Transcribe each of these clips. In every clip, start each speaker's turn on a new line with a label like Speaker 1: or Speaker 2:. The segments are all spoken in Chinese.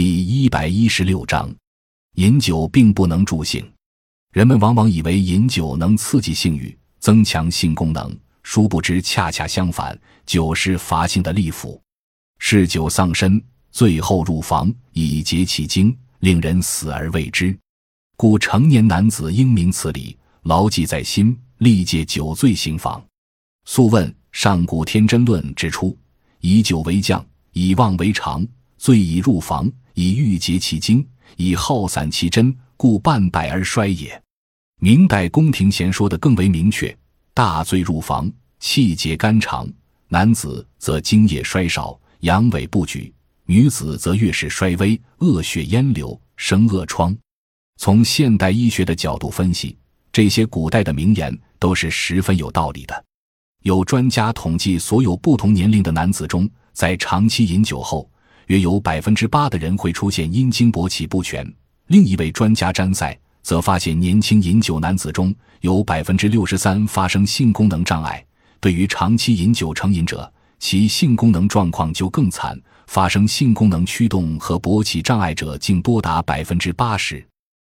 Speaker 1: 第一百一十六章，饮酒并不能助兴。人们往往以为饮酒能刺激性欲，增强性功能，殊不知恰恰相反，酒是乏性的利斧，嗜酒丧身，醉后入房以竭其精，令人死而未知。故成年男子应明此理，牢记在心，力戒酒醉行房。素问《上古天真论》指出：以酒为将，以妄为常。醉以入房，以欲竭其精，以耗散其真，故半百而衰也。明代宫廷闲说的更为明确：大醉入房，气结肝肠，男子则精液衰少，阳痿不举；女子则月事衰微，恶血烟流，生恶疮。从现代医学的角度分析，这些古代的名言都是十分有道理的。有专家统计，所有不同年龄的男子中，在长期饮酒后，约有百分之八的人会出现阴茎勃起不全。另一位专家詹塞则发现，年轻饮酒男子中有百分之六十三发生性功能障碍。对于长期饮酒成瘾者，其性功能状况就更惨，发生性功能驱动和勃起障碍者竟多达百分之八十。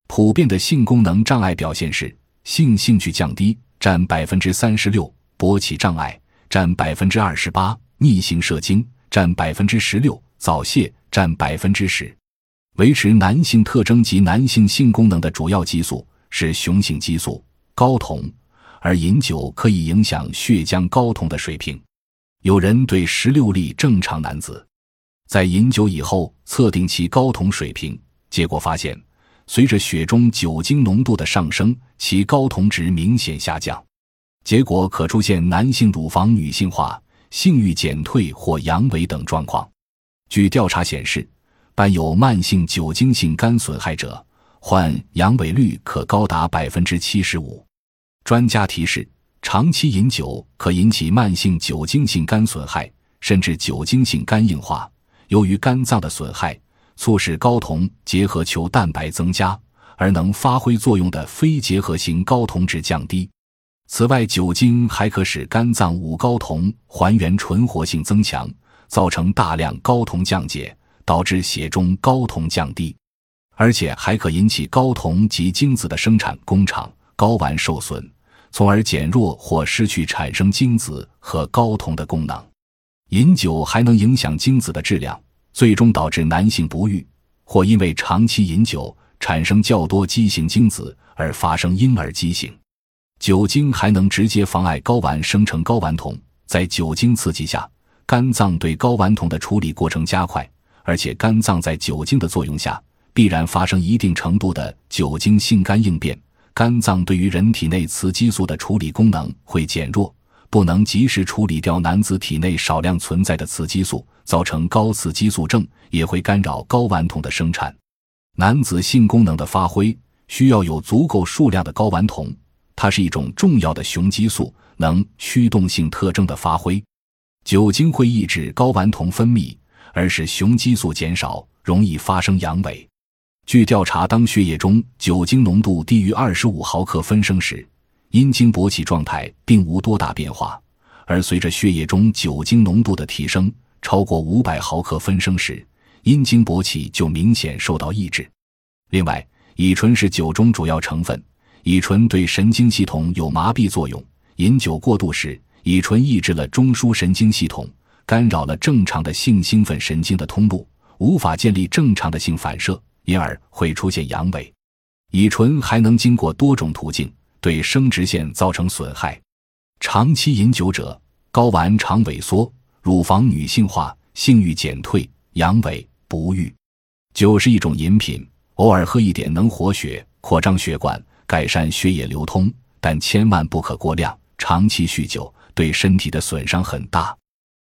Speaker 1: 普遍的性功能障碍表现是：性兴趣降低占百分之三十六，勃起障碍占百分之二十八，逆行射精占百分之十六。早泄占百分之十，维持男性特征及男性性功能的主要激素是雄性激素睾酮，而饮酒可以影响血浆睾酮的水平。有人对十六例正常男子在饮酒以后测定其睾酮水平，结果发现，随着血中酒精浓度的上升，其睾酮值明显下降，结果可出现男性乳房女性化、性欲减退或阳痿等状况。据调查显示，伴有慢性酒精性肝损害者，患阳痿率可高达百分之七十五。专家提示：长期饮酒可引起慢性酒精性肝损害，甚至酒精性肝硬化。由于肝脏的损害，促使睾酮结合球蛋白增加，而能发挥作用的非结合型睾酮值降低。此外，酒精还可使肝脏五睾酮还原纯活性增强。造成大量睾酮降解，导致血中睾酮降低，而且还可引起睾酮及精子的生产工厂睾丸受损，从而减弱或失去产生精子和睾酮的功能。饮酒还能影响精子的质量，最终导致男性不育，或因为长期饮酒产生较多畸形精子而发生婴儿畸形。酒精还能直接妨碍睾丸生成睾丸酮，在酒精刺激下。肝脏对睾丸酮的处理过程加快，而且肝脏在酒精的作用下必然发生一定程度的酒精性肝应变，肝脏对于人体内雌激素的处理功能会减弱，不能及时处理掉男子体内少量存在的雌激素，造成高雌激素症，也会干扰睾丸酮的生产。男子性功能的发挥需要有足够数量的睾丸酮，它是一种重要的雄激素，能驱动性特征的发挥。酒精会抑制睾丸酮分泌，而使雄激素减少，容易发生阳痿。据调查，当血液中酒精浓度低于二十五毫克分升时，阴茎勃起状态并无多大变化；而随着血液中酒精浓度的提升，超过五百毫克分升时，阴茎勃起就明显受到抑制。另外，乙醇是酒中主要成分，乙醇对神经系统有麻痹作用，饮酒过度时。乙醇抑制了中枢神经系统，干扰了正常的性兴奋神经的通路，无法建立正常的性反射，因而会出现阳痿。乙醇还能经过多种途径对生殖腺造成损害。长期饮酒者，睾丸常萎缩，乳房女性化，性欲减退，阳痿不育。酒是一种饮品，偶尔喝一点能活血、扩张血管、改善血液流通，但千万不可过量。长期酗酒。对身体的损伤很大。